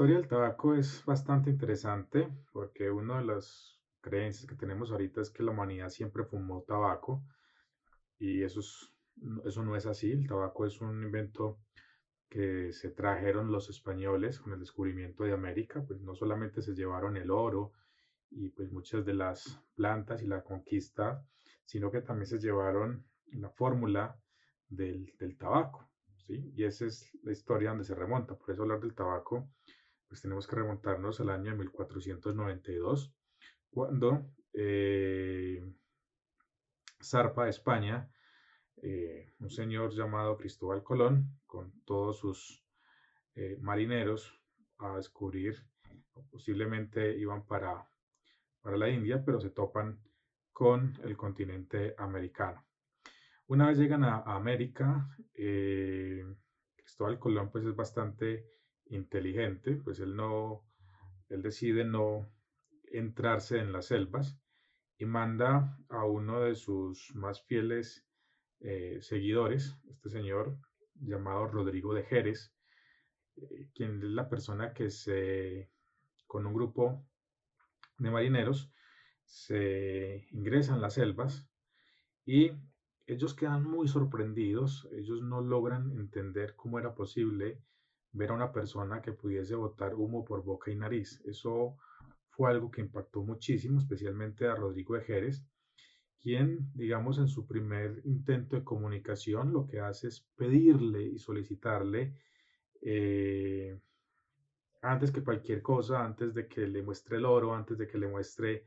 Historia del tabaco es bastante interesante porque una de las creencias que tenemos ahorita es que la humanidad siempre fumó tabaco y eso, es- eso no es así. El tabaco es un invento que se trajeron los españoles con el descubrimiento de América, pues no solamente se llevaron el oro y pues muchas de las plantas y la conquista, sino que también se llevaron la fórmula del, del tabaco, ¿sí? Y esa es la historia donde se remonta. Por eso hablar del tabaco, pues tenemos que remontarnos al año de 1492, cuando eh, zarpa de España eh, un señor llamado Cristóbal Colón con todos sus eh, marineros a descubrir, posiblemente iban para, para la India, pero se topan con el continente americano. Una vez llegan a, a América, eh, Cristóbal Colón pues es bastante inteligente, pues él no, él decide no entrarse en las selvas y manda a uno de sus más fieles eh, seguidores, este señor llamado Rodrigo de Jerez, eh, quien es la persona que se, con un grupo de marineros, se ingresa en las selvas y ellos quedan muy sorprendidos, ellos no logran entender cómo era posible ver a una persona que pudiese botar humo por boca y nariz. Eso fue algo que impactó muchísimo, especialmente a Rodrigo de Jerez, quien, digamos, en su primer intento de comunicación, lo que hace es pedirle y solicitarle, eh, antes que cualquier cosa, antes de que le muestre el oro, antes de que le muestre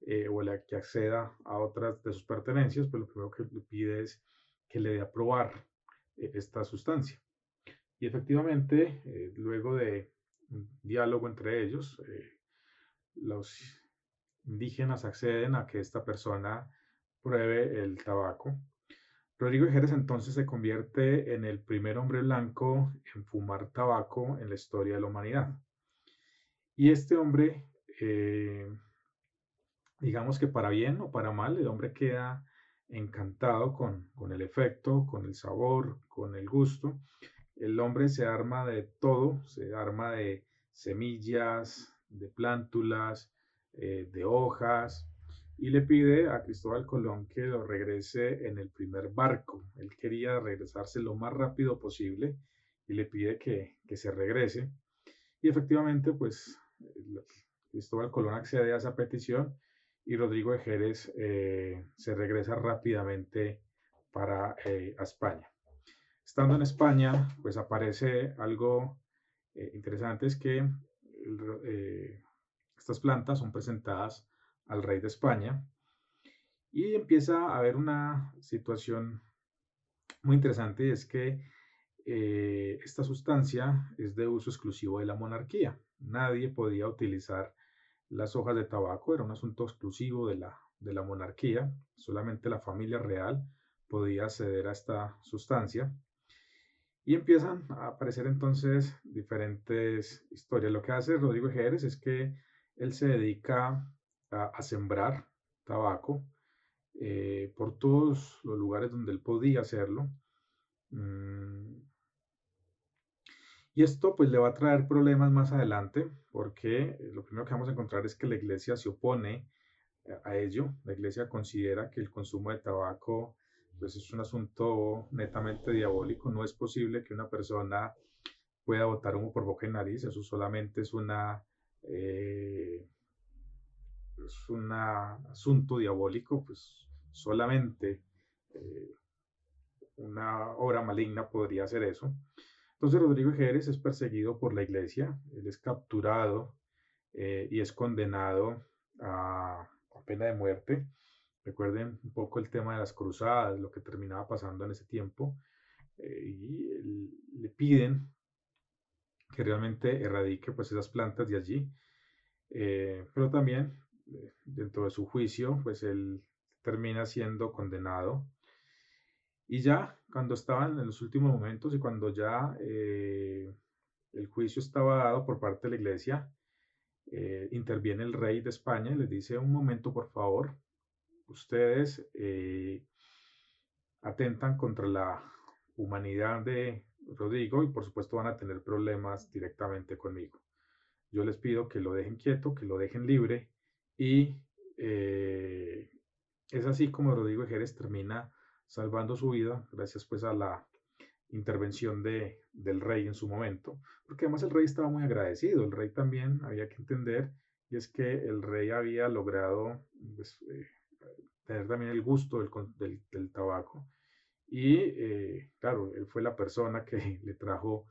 eh, o la que acceda a otras de sus pertenencias, pues lo primero que le pide es que le dé a probar eh, esta sustancia. Y efectivamente, eh, luego de un diálogo entre ellos, eh, los indígenas acceden a que esta persona pruebe el tabaco. Rodrigo Jerez entonces se convierte en el primer hombre blanco en fumar tabaco en la historia de la humanidad. Y este hombre, eh, digamos que para bien o para mal, el hombre queda encantado con, con el efecto, con el sabor, con el gusto. El hombre se arma de todo, se arma de semillas, de plántulas, eh, de hojas, y le pide a Cristóbal Colón que lo regrese en el primer barco. Él quería regresarse lo más rápido posible y le pide que, que se regrese. Y efectivamente, pues Cristóbal Colón accede a esa petición y Rodrigo de Jerez eh, se regresa rápidamente para eh, España. Estando en España, pues aparece algo eh, interesante, es que eh, estas plantas son presentadas al rey de España y empieza a haber una situación muy interesante y es que eh, esta sustancia es de uso exclusivo de la monarquía. Nadie podía utilizar las hojas de tabaco, era un asunto exclusivo de la, de la monarquía, solamente la familia real podía acceder a esta sustancia. Y empiezan a aparecer entonces diferentes historias. Lo que hace Rodrigo Jerez es que él se dedica a, sembrar tabaco eh, por todos los lugares donde él podía hacerlo. Mm. Y esto pues le va a traer problemas más adelante porque lo primero que vamos a encontrar es que la iglesia se opone a ello. La iglesia considera que el consumo de tabaco pues es un asunto netamente diabólico. No es posible que una persona pueda botar humo por boca y nariz. Eso solamente es una eh, es un asunto diabólico, pues solamente eh, una obra maligna podría hacer eso. Entonces Rodrigo Jerez es perseguido por la iglesia, él es capturado eh, y es condenado a, a, pena de muerte. Recuerden un poco el tema de las cruzadas, lo que terminaba pasando en ese tiempo, eh, y le piden que realmente erradique pues esas plantas de allí, eh, pero también dentro de su juicio, pues él termina siendo condenado. Y ya cuando estaban en los últimos momentos y cuando ya eh, el juicio estaba dado por parte de la iglesia, eh, interviene el rey de España y les dice, un momento por favor, ustedes eh, atentan contra la humanidad de, Rodrigo, y por supuesto van a tener problemas directamente conmigo. Yo les pido que lo dejen quieto, que lo dejen libre y eh, es así como Rodrigo Ejeres termina salvando su vida gracias pues a la intervención de, del rey en su momento, porque además el rey estaba muy agradecido, el rey también había que entender, y es que el rey había logrado pues, eh, tener también el gusto del, del, tabaco, y eh, claro, él fue la persona que le trajo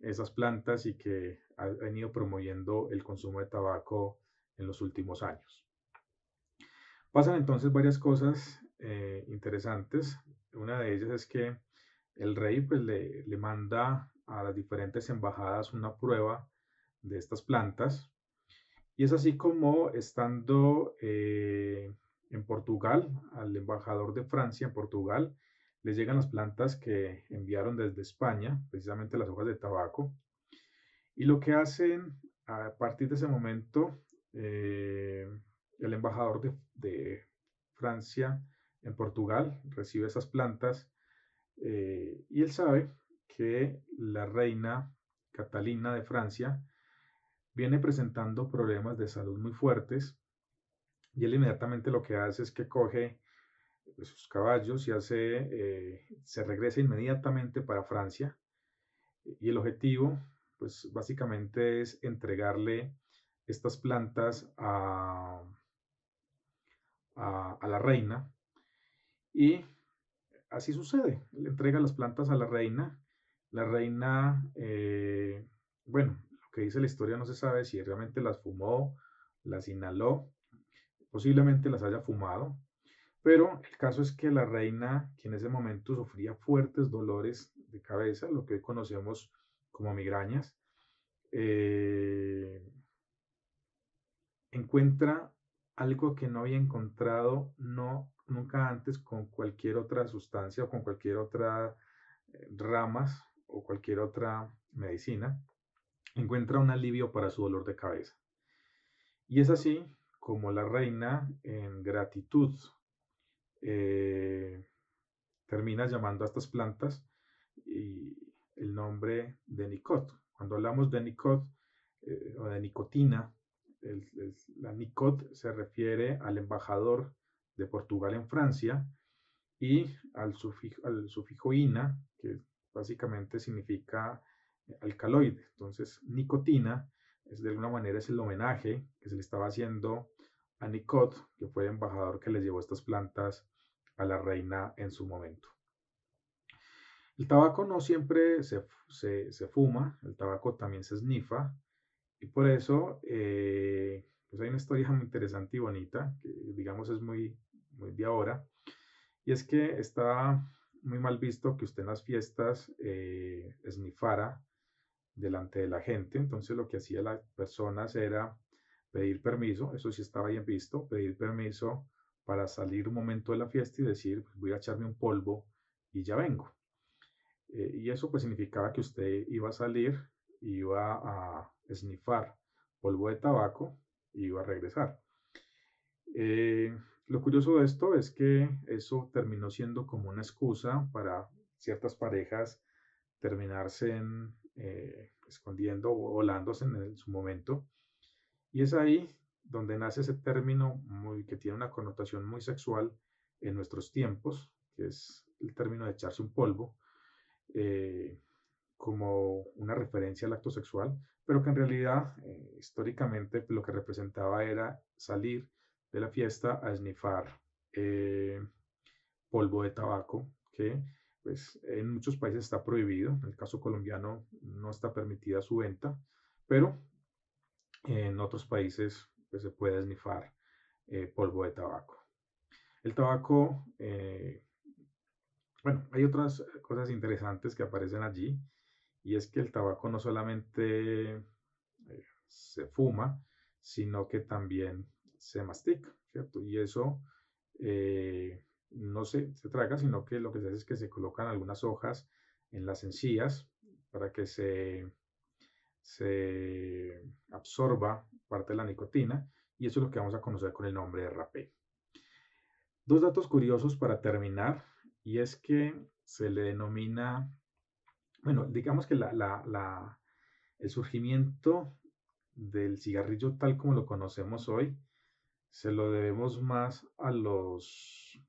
esas plantas y que ha venido promoviendo el consumo de tabaco en los últimos años. Pasan entonces varias cosas eh, interesantes. Una de ellas es que el rey pues, le, manda a las diferentes embajadas una prueba de estas plantas. Y es así como estando eh, en Portugal, al embajador de Francia en Portugal, le llegan las plantas que enviaron desde España, precisamente las hojas de tabaco. Y lo que hacen a partir de ese momento, eh, el embajador de, de Francia en Portugal recibe esas plantas eh, y él sabe que la reina Catalina de Francia viene presentando problemas de salud muy fuertes y él inmediatamente lo que hace es que coge sus caballos y hace, eh, se regresa inmediatamente para Francia y el objetivo pues básicamente es entregarle estas plantas a, a, a la reina y así sucede. Le entrega las plantas a la reina. La reina, eh, bueno, lo que dice la historia no se sabe si realmente las fumó, las inhaló, posiblemente las haya fumado. Pero el caso es que la reina, que en ese momento sufría fuertes dolores de cabeza, lo que hoy conocemos como migrañas, eh, encuentra algo que no había encontrado no nunca antes con cualquier otra sustancia o con cualquier otra eh, ramas o cualquier otra medicina, encuentra un alivio para su dolor de cabeza. Y es así como la reina, en gratitud, eh, termina llamando a estas plantas y el nombre de Nicot. Cuando hablamos de Nicot eh, o de nicotina, la Nicot se refiere al embajador de Portugal en Francia y al sufijo, al sufijo ina, que básicamente significa alcaloide. Entonces, nicotina es de alguna manera es el homenaje que se le estaba haciendo a Nicot, que fue el embajador que le llevó estas plantas a la reina en su momento. El tabaco no siempre se, fuma, el tabaco también se esnifa, y por eso eh, pues hay una historia muy interesante y bonita, que digamos es muy, muy de ahora, y es que está muy mal visto que usted en las fiestas eh, esnifara delante de la gente, entonces lo que hacía las personas era pedir permiso, eso sí estaba bien visto, pedir permiso para salir un momento de la fiesta y decir, pues, voy a echarme un polvo y ya vengo. Eh, y eso pues significaba que usted iba a salir, iba a esnifar polvo de tabaco y iba a regresar. Eh, lo curioso de esto es que eso terminó siendo como una excusa para ciertas parejas terminarse eh, escondiendo o volándose en, su momento. Y es ahí donde nace ese término muy, que tiene una connotación muy sexual en nuestros tiempos, que es el término de echarse un polvo, eh, como una referencia al acto sexual, pero que en realidad eh, históricamente lo que representaba era salir de la fiesta a esnifar polvo de tabaco, que pues, en muchos países está prohibido, en el caso colombiano no está permitida su venta, pero en otros países pues, se puede esnifar eh, polvo de tabaco. El tabaco, eh, bueno, hay otras cosas interesantes que aparecen allí, y es que el tabaco no solamente se fuma, sino que también se mastica, ¿cierto? Y eso eh, no se, se traga, sino que lo que se hace es que se colocan algunas hojas en las encías para que se, se absorba parte de la nicotina y eso es lo que vamos a conocer con el nombre de rapé. Dos datos curiosos para terminar y es que se le denomina Bueno, digamos que la, el surgimiento del cigarrillo tal como lo conocemos hoy se lo debemos más a los,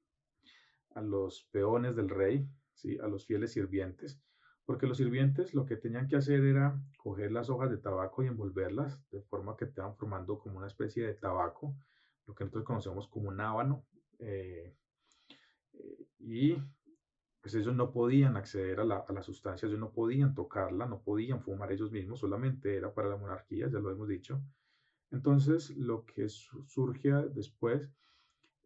a los peones del rey, ¿sí? a los fieles sirvientes, porque los sirvientes lo que tenían que hacer era coger las hojas de tabaco y envolverlas de forma que van formando como una especie de tabaco, lo que nosotros conocemos como un ábano, eh, eh, y pues ellos no podían acceder a la, a la, sustancia, ellos no podían tocarla, no podían fumar ellos mismos, solamente era para la monarquía, ya lo hemos dicho. Entonces, lo que surge después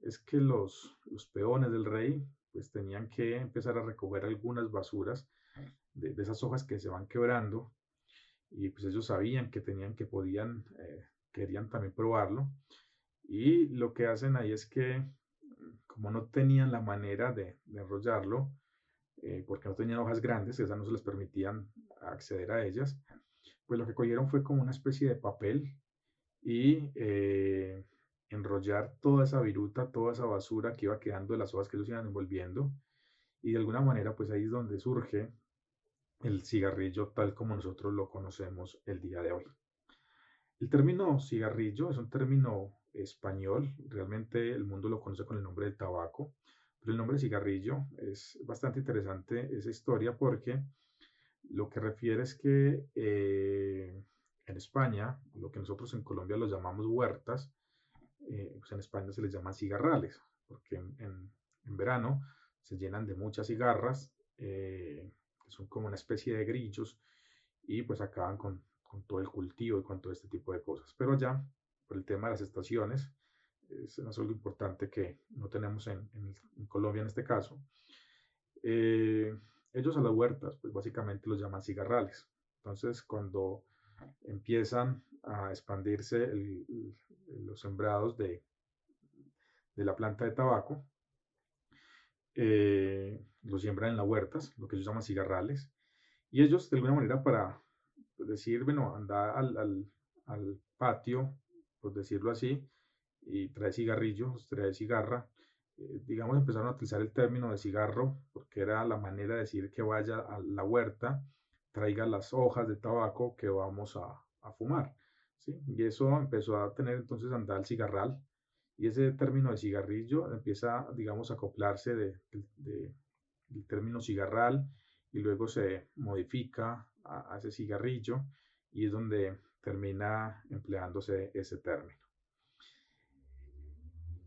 es que los, los peones del rey pues tenían que empezar a recoger algunas basuras de, esas hojas que se van quebrando y pues ellos sabían que tenían que podían, eh, querían también probarlo. Y lo que hacen ahí es que como no tenían la manera de, enrollarlo, eh, porque no tenían hojas grandes, esas no se les permitían acceder a ellas, pues lo que cogieron fue como una especie de papel y eh, enrollar toda esa viruta, toda esa basura que iba quedando de las hojas que ellos iban envolviendo. Y de alguna manera, pues ahí es donde surge el cigarrillo tal como nosotros lo conocemos el día de hoy. El término cigarrillo es un término español, realmente el mundo lo conoce con el nombre de tabaco, pero el nombre cigarrillo es bastante interesante esa historia porque lo que refiere es que eh, en España, lo que nosotros en Colombia los llamamos huertas, eh, pues en España se les llama cigarrales, porque en, verano se llenan de muchas cigarras, eh, que son como una especie de grillos, y pues acaban con, con todo el cultivo y con todo este tipo de cosas. Pero allá por el tema de las estaciones. Es, algo importante que no tenemos en, Colombia en este caso. Eh, ellos a las huertas, pues básicamente los llaman cigarrales. Entonces, cuando empiezan a expandirse los sembrados de, de, la planta de tabaco, eh, los siembran en las huertas, lo que ellos llaman cigarrales, y ellos de alguna manera para decir, bueno, anda al, al, patio por decirlo así, y trae cigarrillos, trae cigarra. Eh, digamos, empezaron a utilizar el término de cigarro porque era la manera de decir que vaya a la huerta, traiga las hojas de tabaco que vamos a fumar. Y eso empezó a tener entonces andar el cigarral. Y ese término de cigarrillo empieza, digamos, a acoplarse de, de, del término cigarral y luego se modifica a, a ese cigarrillo y es donde termina empleándose ese término.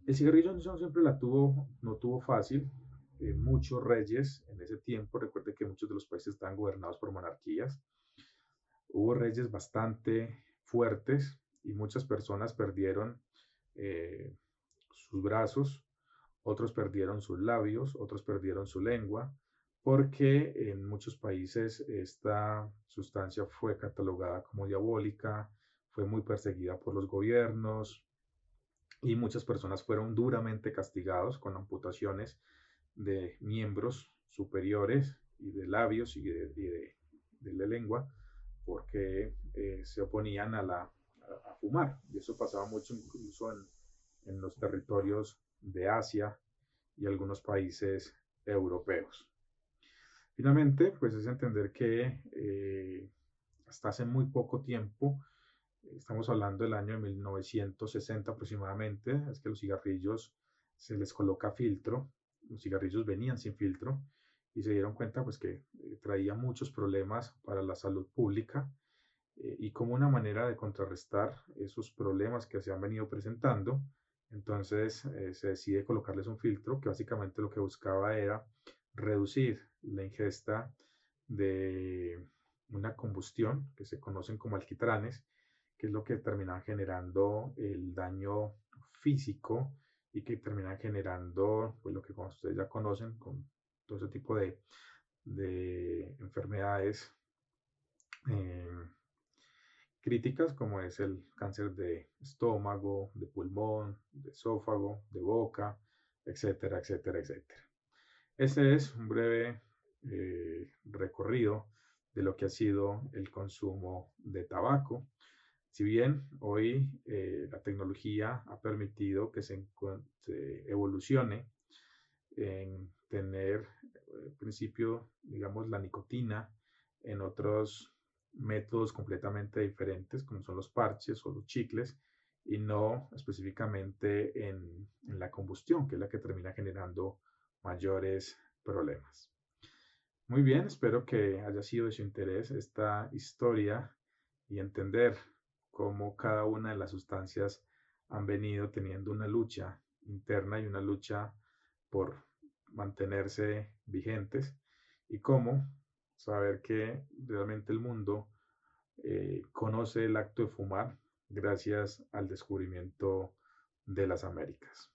El cigarrillo no siempre la tuvo, no tuvo fácil. Eh, muchos reyes en ese tiempo, recuerde que muchos de los países estaban gobernados por monarquías. Hubo reyes bastante y muchas personas perdieron eh, sus brazos, otros perdieron sus labios, otros perdieron su lengua, porque en muchos países esta sustancia fue catalogada como diabólica, fue muy perseguida por los gobiernos y muchas personas fueron duramente castigados con amputaciones de miembros superiores y de labios y de, la lengua porque eh, se oponían a, la, a, fumar. Y eso pasaba mucho incluso en, en los territorios de Asia y algunos países europeos. Finalmente, pues es entender que eh, hasta hace muy poco tiempo, estamos hablando del año de 1960 aproximadamente, es que los cigarrillos se les coloca filtro, los cigarrillos venían sin filtro y se dieron cuenta pues que eh, traía muchos problemas para la salud pública eh, y como una manera de contrarrestar esos problemas que se han venido presentando, entonces se decide colocarles un filtro que básicamente lo que buscaba era reducir la ingesta de una combustión que se conocen como alquitranes, que es lo que terminan generando el daño físico y que terminan generando pues, lo que ustedes ya conocen con todo ese tipo de, de enfermedades eh, críticas como es el cáncer de estómago, de pulmón, de esófago, de boca, etcétera, etcétera, etcétera. Ese es un breve eh, recorrido de lo que ha sido el consumo de tabaco. Si bien hoy eh, la tecnología ha permitido que se, evolucione en tener, en eh, principio, digamos, la nicotina en otros métodos completamente diferentes, como son los parches o los chicles, y no específicamente en, en la combustión, que es la que termina generando mayores problemas. Muy bien, espero que haya sido de su interés esta historia y entender cómo cada una de las sustancias han venido teniendo una lucha interna y una lucha por mantenerse vigentes y cómo saber que realmente el mundo eh, conoce el acto de fumar gracias al descubrimiento de las Américas.